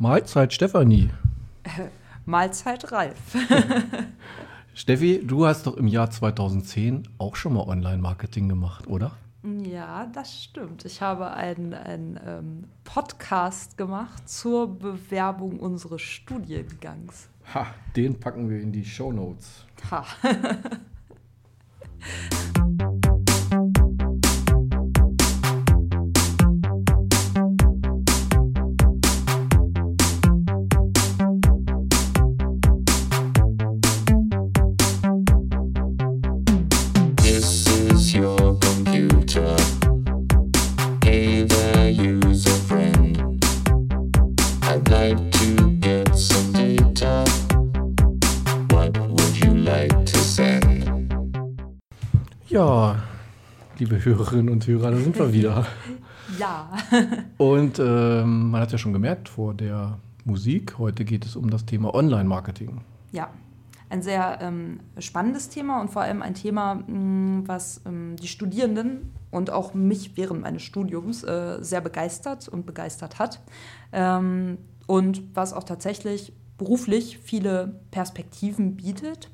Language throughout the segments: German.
Mahlzeit Stefanie. Mahlzeit Ralf. Steffi, du hast doch im Jahr 2010 auch schon mal Online-Marketing gemacht, oder? Ja, das stimmt. Ich habe einen, einen ähm, Podcast gemacht zur Bewerbung unseres Studiengangs. Ha, den packen wir in die Show Notes. Ha. liebe Hörerinnen und Hörer, da sind wir wieder. ja. und ähm, man hat ja schon gemerkt vor der Musik, heute geht es um das Thema Online-Marketing. Ja, ein sehr ähm, spannendes Thema und vor allem ein Thema, mh, mm, was ähm, die Studierenden und auch mich während meines Studiums äh, sehr begeistert und begeistert hat. Ähm, und was auch tatsächlich beruflich viele Perspektiven bietet.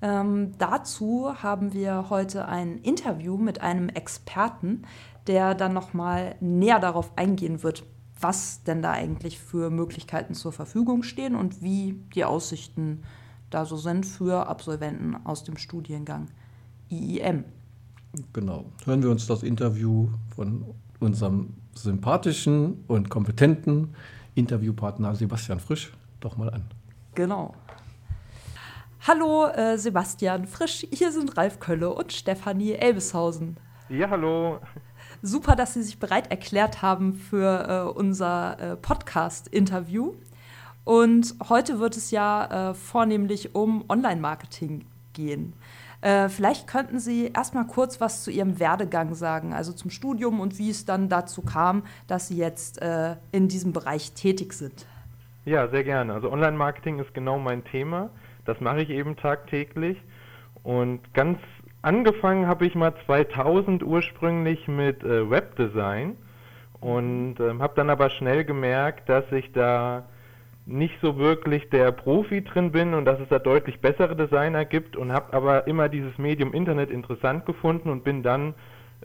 Ähm, dazu haben wir heute ein Interview mit einem Experten, der dann nochmal näher darauf eingehen wird, was denn da eigentlich für Möglichkeiten zur Verfügung stehen und wie die Aussichten da so sind für Absolventen aus dem Studiengang IIM. Genau. Hören wir uns das Interview von unserem sympathischen und kompetenten Interviewpartner Sebastian Frisch doch mal an. Genau. Hallo äh, Sebastian Frisch, hier sind Ralf Kölle und Stefanie Elbeshausen. Ja, hallo. Super, dass Sie sich bereit erklärt haben für äh, unser äh, Podcast-Interview. Und heute wird es ja äh, vornehmlich um Online-Marketing gehen. Äh, vielleicht könnten Sie erstmal kurz was zu Ihrem Werdegang sagen, also zum Studium und wie es dann dazu kam, dass Sie jetzt äh, in diesem Bereich tätig sind. Ja, sehr gerne. Also Online-Marketing ist genau mein Thema. Das mache ich eben tagtäglich. Und ganz angefangen habe ich mal 2000 ursprünglich mit äh, Webdesign und ähm, habe dann aber schnell gemerkt, dass ich da nicht so wirklich der Profi drin bin und dass es da deutlich bessere Designer gibt und habe aber immer dieses Medium Internet interessant gefunden und bin dann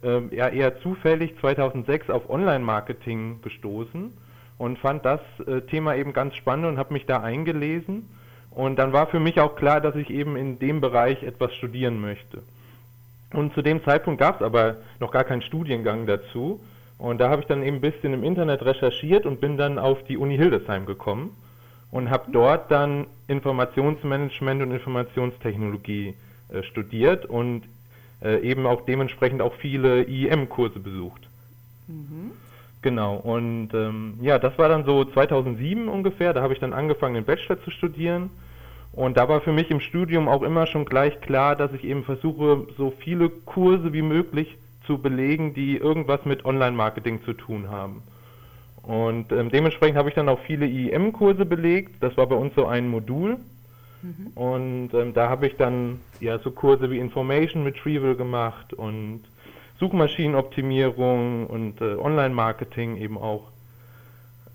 äh, ja, eher zufällig 2006 auf Online-Marketing gestoßen und fand das äh, Thema eben ganz spannend und habe mich da eingelesen und dann war für mich auch klar, dass ich eben in dem Bereich etwas studieren möchte. Und zu dem Zeitpunkt gab es aber noch gar keinen Studiengang dazu. Und da habe ich dann eben ein bisschen im Internet recherchiert und bin dann auf die Uni Hildesheim gekommen und habe dort dann Informationsmanagement und Informationstechnologie äh, studiert und äh, eben auch dementsprechend auch viele IEM-Kurse besucht. Mhm. Genau, und ähm, ja, das war dann so 2007 ungefähr, da habe ich dann angefangen, den Bachelor zu studieren. Und da war für mich im Studium auch immer schon gleich klar, dass ich eben versuche, so viele Kurse wie möglich zu belegen, die irgendwas mit Online-Marketing zu tun haben. Und ähm, dementsprechend habe ich dann auch viele IEM-Kurse belegt. Das war bei uns so ein Modul. Mhm. Und ähm, da habe ich dann ja so Kurse wie Information Retrieval gemacht und Suchmaschinenoptimierung und äh, Online-Marketing eben auch.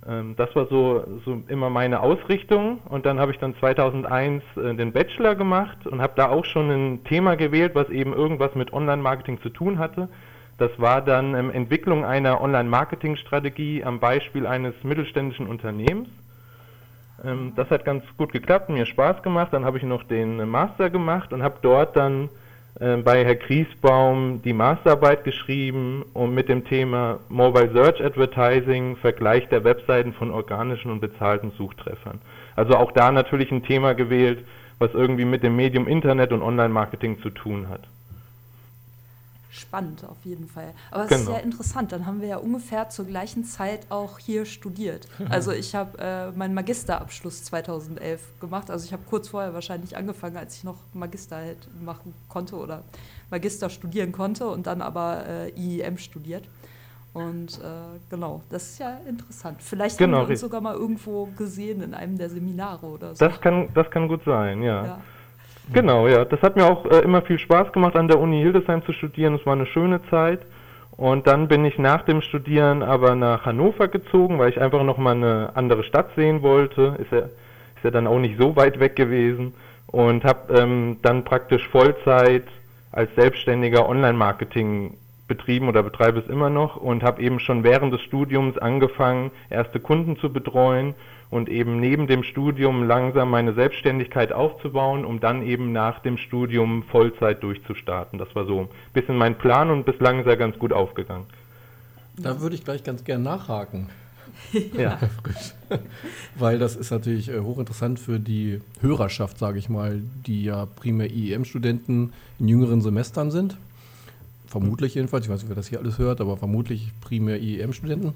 Ähm, das war so, so immer meine Ausrichtung und dann habe ich dann 2001 äh, den Bachelor gemacht und habe da auch schon ein Thema gewählt, was eben irgendwas mit Online-Marketing zu tun hatte. Das war dann ähm, Entwicklung einer Online-Marketing-Strategie am Beispiel eines mittelständischen Unternehmens. Ähm, das hat ganz gut geklappt, mir Spaß gemacht. Dann habe ich noch den Master gemacht und habe dort dann äh, bei Herr Griesbaum die Masterarbeit geschrieben und mit dem Thema Mobile Search Advertising, Vergleich der Webseiten von organischen und bezahlten Suchtreffern. Also auch da natürlich ein Thema gewählt, was irgendwie mit dem Medium Internet und Online-Marketing zu tun hat spannend auf jeden Fall. Aber es genau. ist ja interessant, dann haben wir ja ungefähr zur gleichen Zeit auch hier studiert. Also ich habe äh, meinen Magisterabschluss 2011 gemacht. Also ich habe kurz vorher wahrscheinlich angefangen, als ich noch Magister halt machen konnte oder Magister studieren konnte und dann aber äh, IEM studiert. Und äh, genau, das ist ja interessant. Vielleicht genau, haben wir uns sogar mal irgendwo gesehen in einem der Seminare oder so. Das kann, das kann gut sein, ja. ja. Genau, ja. Das hat mir auch äh, immer viel Spaß gemacht, an der Uni Hildesheim zu studieren. Es war eine schöne Zeit. Und dann bin ich nach dem Studieren aber nach Hannover gezogen, weil ich einfach nochmal eine andere Stadt sehen wollte. Ist ja, ist ja dann auch nicht so weit weg gewesen. Und habe ähm, dann praktisch Vollzeit als Selbstständiger Online-Marketing betrieben oder betreibe es immer noch und habe eben schon während des Studiums angefangen, erste Kunden zu betreuen und eben neben dem Studium langsam meine Selbstständigkeit aufzubauen, um dann eben nach dem Studium Vollzeit durchzustarten. Das war so ein bisschen mein Plan und bislang ist er ganz gut aufgegangen. Da würde ich gleich ganz gern nachhaken. ja, Weil das ist natürlich äh, hochinteressant für die Hörerschaft, sage ich mal, die ja primär IEM-Studenten in jüngeren Semestern sind vermutlich jedenfalls, ich weiß nicht, wer das hier alles hört, aber vermutlich primär IEM-Studenten.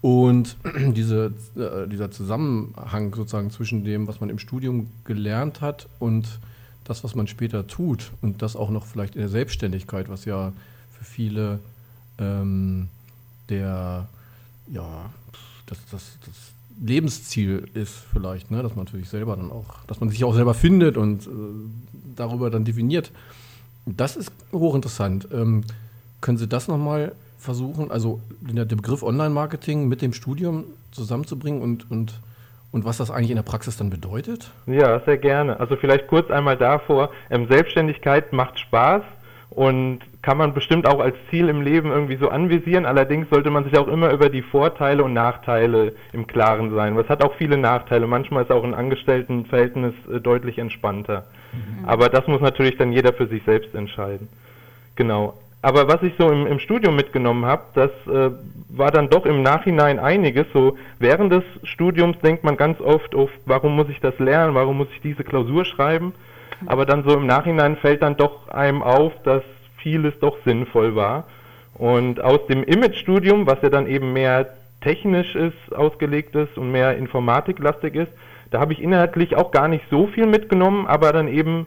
Und diese, äh, dieser Zusammenhang sozusagen zwischen dem, was man im Studium gelernt hat und das, was man später tut und das auch noch vielleicht in der Selbstständigkeit, was ja für viele ähm, der, ja, das, das, das Lebensziel ist vielleicht, ne? dass man natürlich selber dann auch, dass man sich auch selber findet und äh, darüber dann definiert, das ist hochinteressant. Ähm, können Sie das nochmal versuchen, also den Begriff Online-Marketing mit dem Studium zusammenzubringen und, und, und was das eigentlich in der Praxis dann bedeutet? Ja, sehr gerne. Also vielleicht kurz einmal davor, ähm, Selbstständigkeit macht Spaß und kann man bestimmt auch als Ziel im Leben irgendwie so anvisieren. Allerdings sollte man sich auch immer über die Vorteile und Nachteile im Klaren sein. Was hat auch viele Nachteile. Manchmal ist auch ein Angestelltenverhältnis äh, deutlich entspannter. Mhm. Aber das muss natürlich dann jeder für sich selbst entscheiden. Genau. Aber was ich so im, im Studium mitgenommen habe, das äh, war dann doch im Nachhinein einiges. So während des Studiums denkt man ganz oft, oh, warum muss ich das lernen, warum muss ich diese Klausur schreiben? Aber dann so im Nachhinein fällt dann doch einem auf, dass vieles doch sinnvoll war. Und aus dem Image-Studium, was ja dann eben mehr technisch ist, ausgelegt ist und mehr informatiklastig ist, da habe ich inhaltlich auch gar nicht so viel mitgenommen, aber dann eben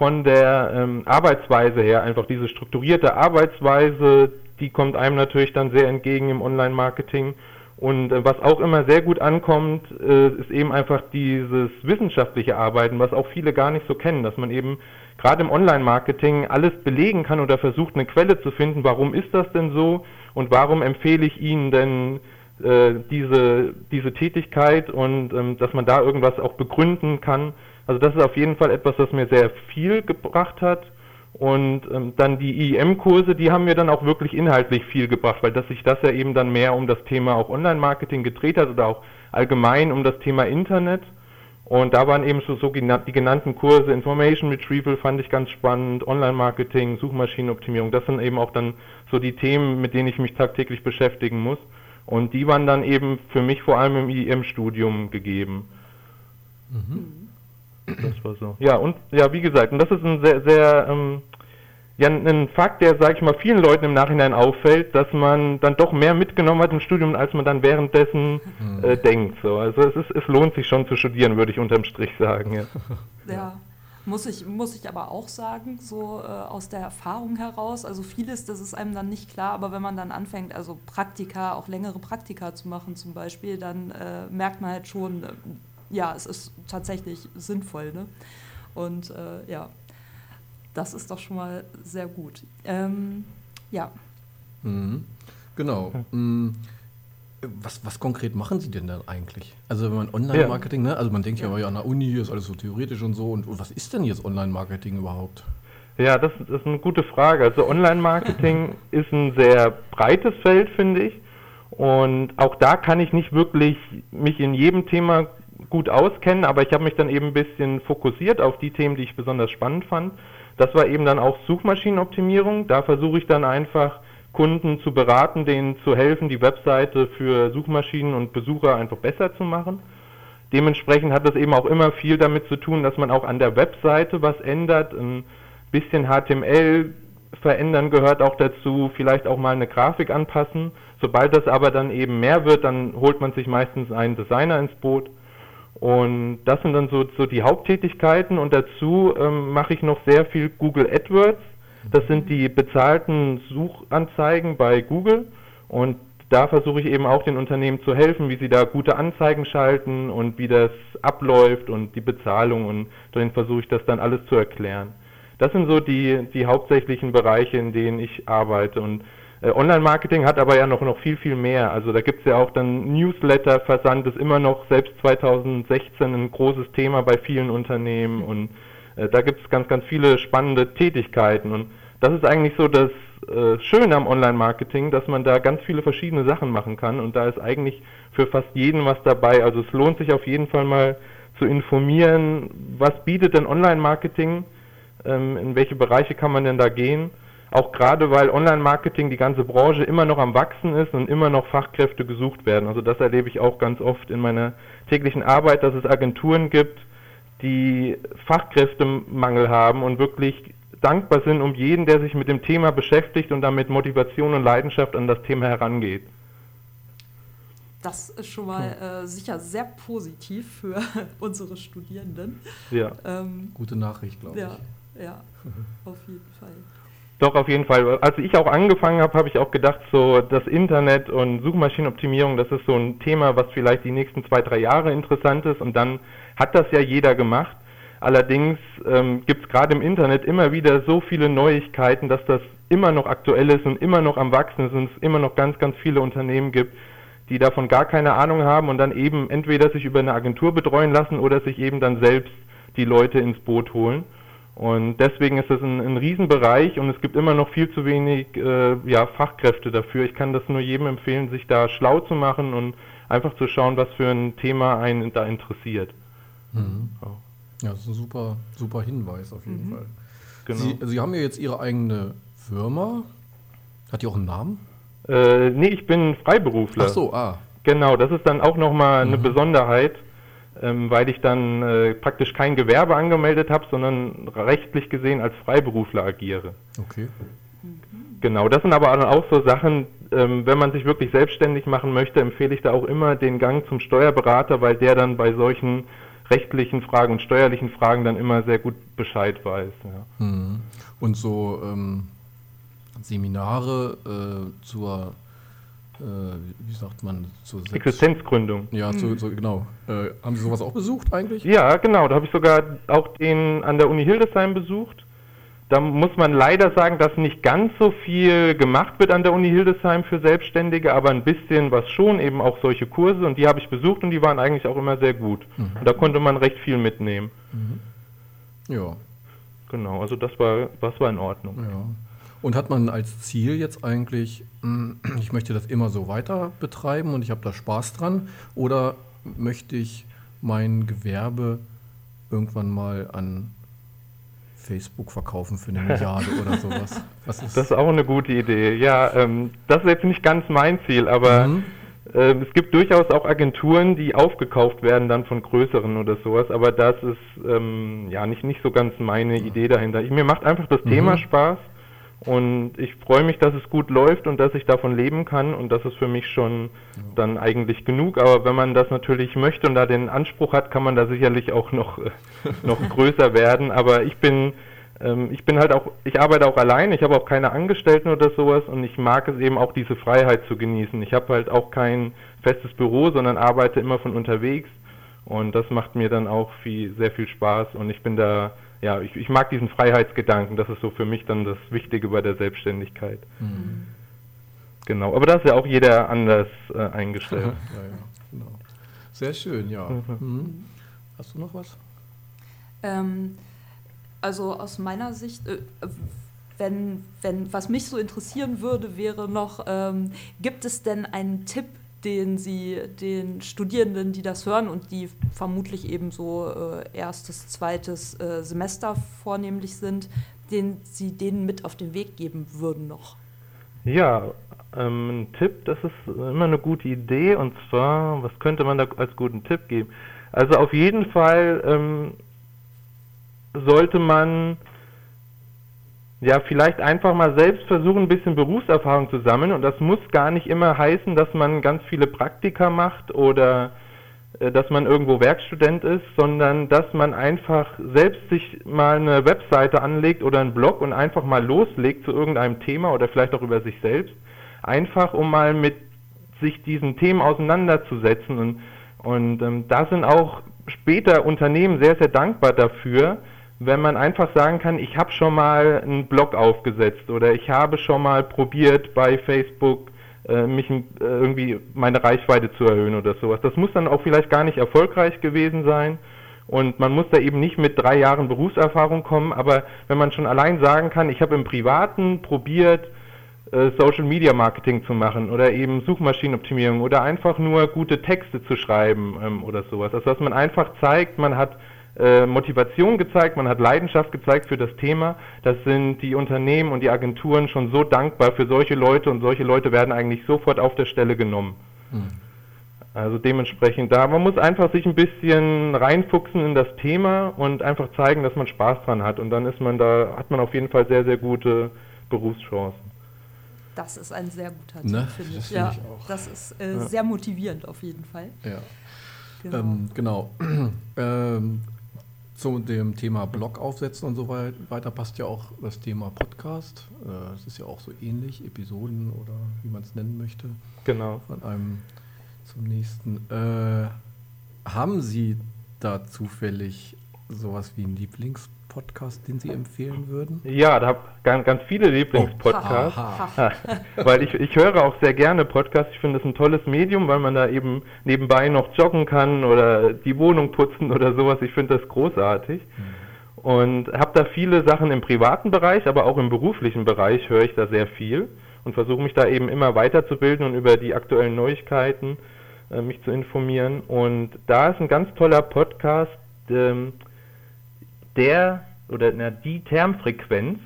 von der ähm, Arbeitsweise her, einfach diese strukturierte Arbeitsweise, die kommt einem natürlich dann sehr entgegen im Online-Marketing. Und äh, was auch immer sehr gut ankommt, äh, ist eben einfach dieses wissenschaftliche Arbeiten, was auch viele gar nicht so kennen, dass man eben gerade im Online-Marketing alles belegen kann oder versucht, eine Quelle zu finden, warum ist das denn so und warum empfehle ich Ihnen denn äh, diese, diese Tätigkeit und ähm, dass man da irgendwas auch begründen kann. Also das ist auf jeden Fall etwas, was mir sehr viel gebracht hat. Und ähm, dann die IEM-Kurse, die haben mir dann auch wirklich inhaltlich viel gebracht, weil dass sich das ja eben dann mehr um das Thema auch Online-Marketing gedreht hat oder auch allgemein um das Thema Internet. Und da waren eben so, so die genannten Kurse, Information Retrieval fand ich ganz spannend, Online-Marketing, Suchmaschinenoptimierung, das sind eben auch dann so die Themen, mit denen ich mich tagtäglich beschäftigen muss. Und die waren dann eben für mich vor allem im IEM-Studium gegeben. Mhm. Das war so. Ja, und ja, wie gesagt, und das ist ein sehr, sehr ähm, ja, ein Fakt, der, sage ich mal, vielen Leuten im Nachhinein auffällt, dass man dann doch mehr mitgenommen hat im Studium, als man dann währenddessen mhm. äh, denkt. So. Also es, ist, es lohnt sich schon zu studieren, würde ich unterm Strich sagen. Ja. ja. Muss ich, muss ich aber auch sagen, so äh, aus der Erfahrung heraus, also vieles, das ist einem dann nicht klar, aber wenn man dann anfängt, also Praktika, auch längere Praktika zu machen zum Beispiel, dann äh, merkt man halt schon, äh, ja, es ist tatsächlich sinnvoll. Ne? Und äh, ja, das ist doch schon mal sehr gut. Ähm, ja. Mhm. Genau. Mhm was, was konkret machen Sie denn dann eigentlich? Also wenn man Online-Marketing, ja. ne? also man denkt ja, ja, an der Uni ist alles so theoretisch und so. Und, und was ist denn jetzt Online-Marketing überhaupt? Ja, das, das, ist eine gute Frage. Also Online-Marketing ist ein sehr breites Feld, finde ich. Und auch da kann ich nicht wirklich mich in jedem Thema gut auskennen, aber ich habe mich dann eben ein bisschen fokussiert auf die Themen, die ich besonders spannend fand. Das war eben dann auch Suchmaschinenoptimierung. Da versuche ich dann einfach Kunden zu beraten, denen zu helfen, die Webseite für Suchmaschinen und Besucher einfach besser zu machen. Dementsprechend hat das eben auch immer viel damit zu tun, dass man auch an der Webseite was ändert. Ein bisschen HTML verändern gehört auch dazu, vielleicht auch mal eine Grafik anpassen. Sobald das aber dann eben mehr wird, dann holt man sich meistens einen Designer ins Boot. Und das sind dann so, so die Haupttätigkeiten. Und dazu ähm, mache ich noch sehr viel Google AdWords. Das sind die bezahlten Suchanzeigen bei Google. Und da versuche ich eben auch den Unternehmen zu helfen, wie sie da gute Anzeigen schalten und wie das abläuft und die Bezahlung. Und dann versuche ich das dann alles zu erklären. Das sind so die, die hauptsächlichen Bereiche, in denen ich arbeite. Und Online-Marketing hat aber ja noch, noch viel, viel mehr. Also da gibt es ja auch dann Newsletter-Versand, ist immer noch selbst 2016 ein großes Thema bei vielen Unternehmen und äh, da gibt es ganz, ganz viele spannende Tätigkeiten und das ist eigentlich so das äh, Schöne am Online-Marketing, dass man da ganz viele verschiedene Sachen machen kann und da ist eigentlich für fast jeden was dabei. Also es lohnt sich auf jeden Fall mal zu informieren, was bietet denn Online-Marketing, ähm, in welche Bereiche kann man denn da gehen. Auch gerade weil Online-Marketing die ganze Branche immer noch am Wachsen ist und immer noch Fachkräfte gesucht werden. Also das erlebe ich auch ganz oft in meiner täglichen Arbeit, dass es Agenturen gibt, die Fachkräftemangel haben und wirklich dankbar sind um jeden, der sich mit dem Thema beschäftigt und damit Motivation und Leidenschaft an das Thema herangeht. Das ist schon mal äh, sicher sehr positiv für unsere Studierenden. Ja. Ähm, Gute Nachricht, glaube ja, ich. Ja, auf jeden Fall. Doch, auf jeden Fall. Als ich auch angefangen habe, habe ich auch gedacht, so das Internet und Suchmaschinenoptimierung, das ist so ein Thema, was vielleicht die nächsten zwei, drei Jahre interessant ist. Und dann hat das ja jeder gemacht. Allerdings ähm, gibt es gerade im Internet immer wieder so viele Neuigkeiten, dass das immer noch aktuell ist und immer noch am Wachsen ist und es immer noch ganz, ganz viele Unternehmen gibt, die davon gar keine Ahnung haben und dann eben entweder sich über eine Agentur betreuen lassen oder sich eben dann selbst die Leute ins Boot holen. Und deswegen ist das ein, ein Riesenbereich und es gibt immer noch viel zu wenig äh, ja, Fachkräfte dafür. Ich kann das nur jedem empfehlen, sich da schlau zu machen und einfach zu schauen, was für ein Thema einen da interessiert. Mhm. Ja. Ja, das ist ein super, super Hinweis auf jeden mhm. Fall. Genau. Sie, Sie, haben ja jetzt Ihre eigene Firma. Hat die auch einen Namen? Äh, nee, ich bin Freiberufler. Ach so, ah. Genau, das ist dann auch nochmal mhm. eine Besonderheit, ähm, weil ich dann äh, praktisch kein Gewerbe angemeldet habe, sondern rechtlich gesehen als Freiberufler agiere. Okay. Genau, das sind aber auch so Sachen, ähm, wenn man sich wirklich selbstständig machen möchte, empfehle ich da auch immer den Gang zum Steuerberater, weil der dann bei solchen rechtlichen Fragen und steuerlichen Fragen dann immer sehr gut Bescheid weiß. Ja. Mhm. Und so ähm, Seminare äh, zur, wie sagt man, zur Selbst Existenzgründung. Ja, mhm. zu, zu, genau. Äh, haben Sie sowas auch besucht eigentlich? Ja, genau. Da habe ich sogar auch den an der Uni Hildesheim besucht. Da muss man leider sagen, dass nicht ganz so viel gemacht wird an der Uni Hildesheim für Selbstständige, aber ein bisschen was schon, eben auch solche Kurse und die habe ich besucht und die waren eigentlich auch immer sehr gut. Mhm. Und da konnte man recht viel mitnehmen. Mhm. Ja. Genau, also das war, das war in Ordnung. Ja. Und hat man als Ziel jetzt eigentlich, hm, ich möchte das immer so weiter betreiben und ich habe da Spaß dran, oder möchte ich mein Gewerbe irgendwann mal an Facebook verkaufen für eine Milliarde oder sowas. Ist das ist auch eine gute Idee. Ja, ähm, das ist jetzt nicht ganz mein Ziel, aber mhm. äh, es gibt durchaus auch Agenturen, die aufgekauft werden dann von größeren oder sowas, aber das ist ähm, ja nicht, nicht so ganz meine. Idee dahinter. Ich, mir macht einfach das mhm. Thema Spaß und ich freue mich, dass es gut läuft und dass ich davon leben kann und das ist für mich schon dann eigentlich genug. Aber wenn man das natürlich möchte und da den Anspruch hat, kann man da sicherlich auch noch, äh, noch größer werden. Aber ich bin, ähm, ich bin halt auch, ich arbeite auch allein, ich habe auch keine Angestellten oder sowas und ich mag es eben auch diese Freiheit zu genießen. Ich habe halt auch kein festes Büro, sondern arbeite immer von unterwegs und das macht mir dann auch viel, sehr viel Spaß und ich bin da ja, ich, ich, mag diesen Freiheitsgedanken, das ist so für mich dann das Wichtige bei der Selbstständigkeit. Mhm. Genau, aber da ist ja auch jeder anders äh, eingestellt. ja, ja, genau. Sehr schön, ja. Mhm. mhm. Hast du noch was? Ähm, also aus meiner Sicht, äh, wenn, wenn, was mich so interessieren würde, wäre noch, ähm, gibt es denn einen Tipp, den sie den Studierenden, die das hören und die vermutlich eben so äh, erstes, zweites äh, Semester vornehmlich sind, den sie denen mit auf den Weg geben würden noch? Ja, ähm, ein Tipp, das ist immer eine gute Idee und zwar, was könnte man da als guten Tipp geben? Also auf jeden Fall ähm, sollte man ja, vielleicht einfach mal selbst versuchen, ein bisschen Berufserfahrung zu sammeln. Und das muss gar nicht immer heißen, dass man ganz viele Praktika macht oder äh, dass man irgendwo Werkstudent ist, sondern dass man einfach selbst sich mal eine Webseite anlegt oder einen Blog und einfach mal loslegt zu irgendeinem Thema oder vielleicht auch über sich selbst. Einfach, um mal mit sich diesen Themen auseinanderzusetzen. Und, und ähm, da sind auch später Unternehmen sehr, sehr dankbar dafür, wenn man einfach sagen kann, ich habe schon mal einen Blog aufgesetzt oder ich habe schon mal probiert bei Facebook äh, mich äh, irgendwie meine Reichweite zu erhöhen oder sowas. Das muss dann auch vielleicht gar nicht erfolgreich gewesen sein und man muss da eben nicht mit drei Jahren Berufserfahrung kommen, aber wenn man schon allein sagen kann, ich habe im Privaten probiert, äh, Social Media Marketing zu machen oder eben Suchmaschinenoptimierung oder einfach nur gute Texte zu schreiben ähm, oder sowas. Also dass man einfach zeigt, man hat äh, Motivation gezeigt, man hat Leidenschaft gezeigt für das Thema. Das sind die Unternehmen und die Agenturen schon so dankbar für solche Leute und solche Leute werden eigentlich sofort auf der Stelle genommen. Mhm. Also dementsprechend da, man muss einfach sich ein bisschen reinfuchsen in das Thema und einfach zeigen, dass man Spaß dran hat und dann ist man da, hat man auf jeden Fall sehr, sehr gute Berufschancen. Das ist ein sehr guter Tipp, ne? finde ich. Ja, ich das ist äh, ja. sehr motivierend auf jeden Fall. Ja. Genau. Ähm, genau. ähm, zu dem Thema Blog aufsetzen und so weiter passt ja auch das Thema Podcast. Äh, es ist ja auch so ähnlich, Episoden oder wie man es nennen möchte. Genau. Von einem zum nächsten. Äh, haben Sie da zufällig sowas wie einen Lieblingspodcast, den Sie empfehlen würden? Ja, da habe ganz, ganz viele Lieblingspodcasts. Oh, weil ich, ich höre auch sehr gerne Podcasts. Ich finde es ein tolles Medium, weil man da eben nebenbei noch joggen kann oder die Wohnung putzen oder sowas. Ich finde das großartig. Mhm. Und habe da viele Sachen im privaten Bereich, aber auch im beruflichen Bereich höre ich da sehr viel und versuche mich da eben immer weiterzubilden und über die aktuellen Neuigkeiten äh, mich zu informieren. Und da ist ein ganz toller Podcast, ähm, der oder na, die Termfrequenz.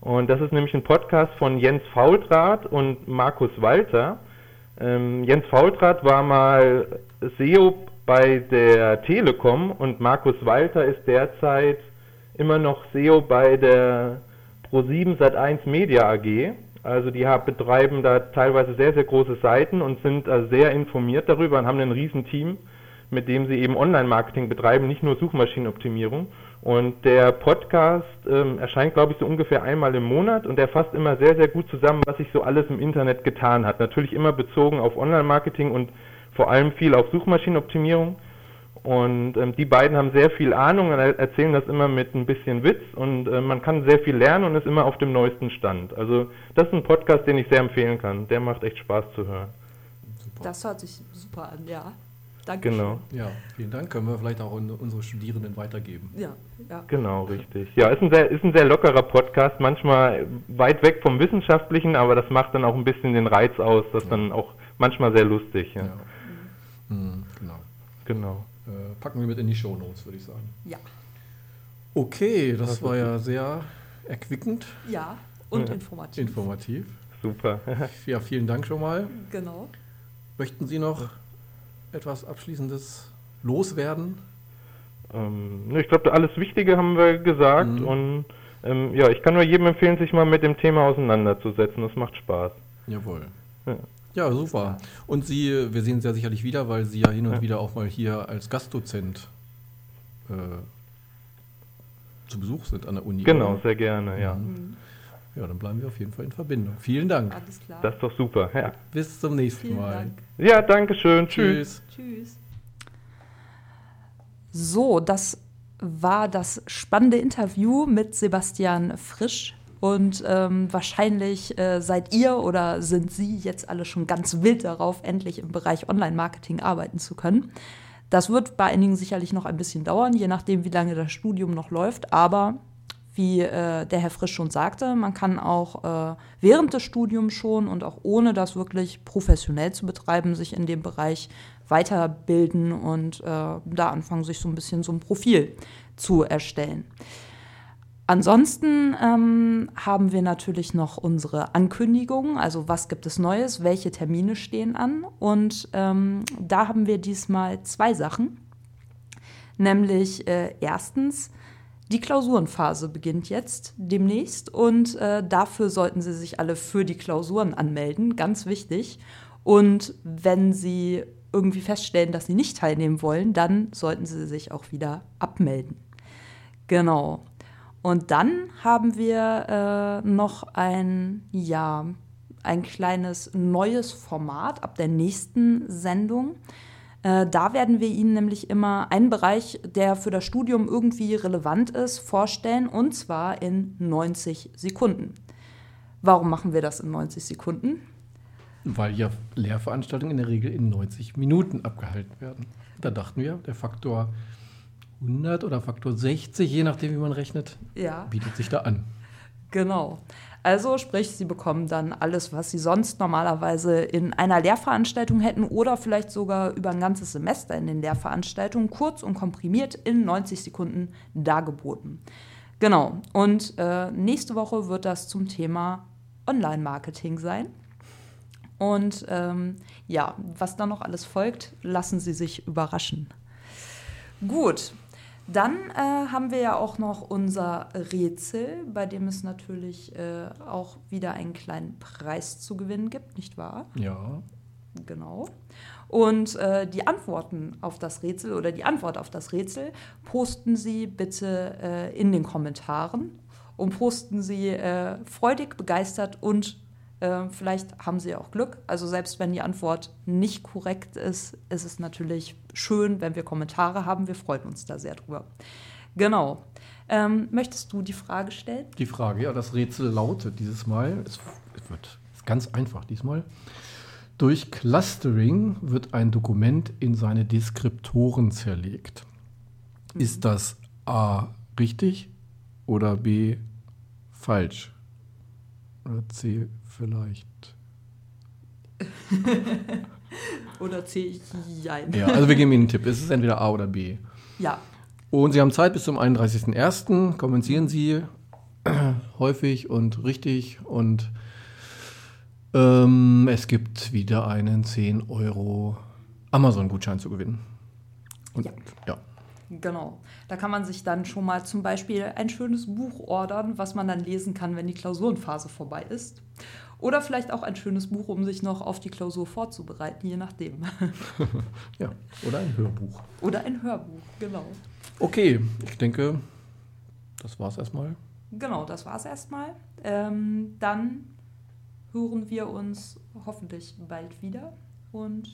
Und das ist nämlich ein Podcast von Jens Faultrat und Markus Walter. Ähm, Jens Faultrat war mal SEO bei der Telekom und Markus Walter ist derzeit immer noch SEO bei der Pro7 Sat1 Media AG. Also die betreiben da teilweise sehr, sehr große Seiten und sind sehr informiert darüber und haben ein Riesenteam, mit dem sie eben Online-Marketing betreiben, nicht nur Suchmaschinenoptimierung. Und der Podcast ähm, erscheint, glaube ich, so ungefähr einmal im Monat und der fasst immer sehr, sehr gut zusammen, was sich so alles im Internet getan hat. Natürlich immer bezogen auf Online-Marketing und vor allem viel auf Suchmaschinenoptimierung. Und ähm, die beiden haben sehr viel Ahnung und erzählen das immer mit ein bisschen Witz und äh, man kann sehr viel lernen und ist immer auf dem neuesten Stand. Also das ist ein Podcast, den ich sehr empfehlen kann. Der macht echt Spaß zu hören. Super. Das hört sich super an, ja. Danke. Genau. Ja, vielen Dank. Können wir vielleicht auch unsere Studierenden weitergeben. Ja, ja. Genau, richtig. Ja, ist ein, sehr, ist ein sehr lockerer Podcast, manchmal weit weg vom Wissenschaftlichen, aber das macht dann auch ein bisschen den Reiz aus. Das ist ja. dann auch manchmal sehr lustig. Ja. ja. Mhm. Genau. Genau. Äh, packen wir mit in die Show Notes, würde ich sagen. Ja. Okay, das, das war ja sehr erquickend. Ja, und ja. informativ. Informativ. Super. ja, vielen Dank schon mal. Genau. Möchten Sie noch etwas Abschließendes loswerden? Ähm, ich glaube, alles Wichtige haben wir gesagt mhm. und ähm, ja, ich kann nur jedem empfehlen, sich mal mit dem Thema auseinanderzusetzen. Das macht Spaß. Jawohl. Ja. Ja, super. Und Sie, wir sehen Sie ja sicherlich wieder, weil Sie ja hin und ja. wieder auch mal hier als Gastdozent äh, zu Besuch sind an der Uni. Genau, oder? sehr gerne, ja. Mhm. Ja, dann bleiben wir auf jeden Fall in Verbindung. Vielen Dank. Alles klar. Das ist doch super, ja. Bis zum nächsten Vielen Mal. Dank. Ja, danke schön. Tschüss. Tschüss. So, das war das spannende Interview mit Sebastian Frisch und ähm, wahrscheinlich äh, seid ihr oder sind Sie jetzt alle schon ganz wild darauf, endlich im Bereich Online-Marketing arbeiten zu können. Das wird bei einigen sicherlich noch ein bisschen dauern, je nachdem, wie lange das Studium noch läuft. Aber wie äh, der Herr Frisch schon sagte, man kann auch äh, während des Studiums schon und auch ohne das wirklich professionell zu betreiben, sich in dem Bereich weiterbilden und äh, da anfangen, sich so ein bisschen so ein Profil zu erstellen. Ansonsten ähm, haben wir natürlich noch unsere Ankündigungen, also was gibt es Neues, welche Termine stehen an. Und ähm, da haben wir diesmal zwei Sachen. Nämlich äh, erstens, die Klausurenphase beginnt jetzt demnächst und äh, dafür sollten Sie sich alle für die Klausuren anmelden, ganz wichtig. Und wenn Sie irgendwie feststellen, dass Sie nicht teilnehmen wollen, dann sollten Sie sich auch wieder abmelden. Genau. Und dann haben wir äh, noch ein, ja, ein kleines neues Format ab der nächsten Sendung. Äh, da werden wir Ihnen nämlich immer einen Bereich, der für das Studium irgendwie relevant ist, vorstellen und zwar in 90 Sekunden. Warum machen wir das in 90 Sekunden? Weil ja Lehrveranstaltungen in der Regel in 90 Minuten abgehalten werden. Da dachten wir, der Faktor 100 oder Faktor 60, je nachdem, wie man rechnet, ja. bietet sich da an. Genau. Also sprich, Sie bekommen dann alles, was Sie sonst normalerweise in einer Lehrveranstaltung hätten oder vielleicht sogar über ein ganzes Semester in den Lehrveranstaltungen kurz und komprimiert in 90 Sekunden dargeboten. Genau. Und äh, nächste Woche wird das zum Thema Online-Marketing sein. Und ähm, ja, was dann noch alles folgt, lassen Sie sich überraschen. Gut, dann äh, haben wir ja auch noch unser Rätsel, bei dem es natürlich äh, auch wieder einen kleinen Preis zu gewinnen gibt, nicht wahr? Ja. Genau. Und äh, die Antworten auf das Rätsel oder die Antwort auf das Rätsel posten Sie bitte äh, in den Kommentaren und posten Sie äh, freudig, begeistert und äh, vielleicht haben Sie auch Glück. Also selbst wenn die Antwort nicht korrekt ist, ist es natürlich schön, wenn wir Kommentare haben. Wir freuen uns da sehr drüber. Genau. Ähm, möchtest du die Frage stellen? Die Frage, ja, das Rätsel lautet dieses Mal, es, es wird ist ganz einfach diesmal. Durch Clustering wird ein Dokument in seine Deskriptoren zerlegt. Mhm. Ist das A richtig oder B falsch? Oder C vielleicht. oder C, jein. Ja, also wir geben Ihnen einen Tipp. Es ist entweder A oder B. Ja. Und Sie haben Zeit bis zum 31.01. Kommentieren Sie häufig und richtig und ähm, es gibt wieder einen 10 Euro Amazon-Gutschein zu gewinnen. Und, ja. ja. Genau. Da kann man sich dann schon mal zum Beispiel ein schönes Buch ordern, was man dann lesen kann, wenn die Klausurenphase vorbei ist. Oder vielleicht auch ein schönes Buch, um sich noch auf die Klausur vorzubereiten, je nachdem. ja, oder ein Hörbuch. Oder ein Hörbuch, genau. Okay, ich denke, das war's erstmal. Genau, das war's erstmal. Ähm, dann hören wir uns hoffentlich bald wieder und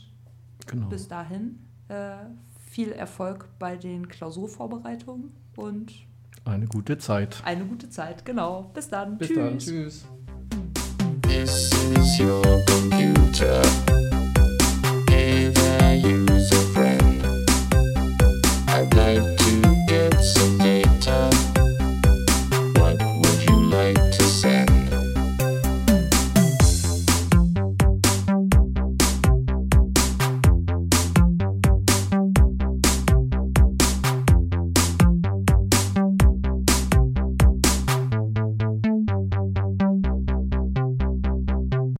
genau. bis dahin äh, viel Erfolg bei den Klausurvorbereitungen und eine gute Zeit. Eine gute Zeit, genau. Bis dann. Bis tschüss. dann. Tschüss. This is your computer. Data user.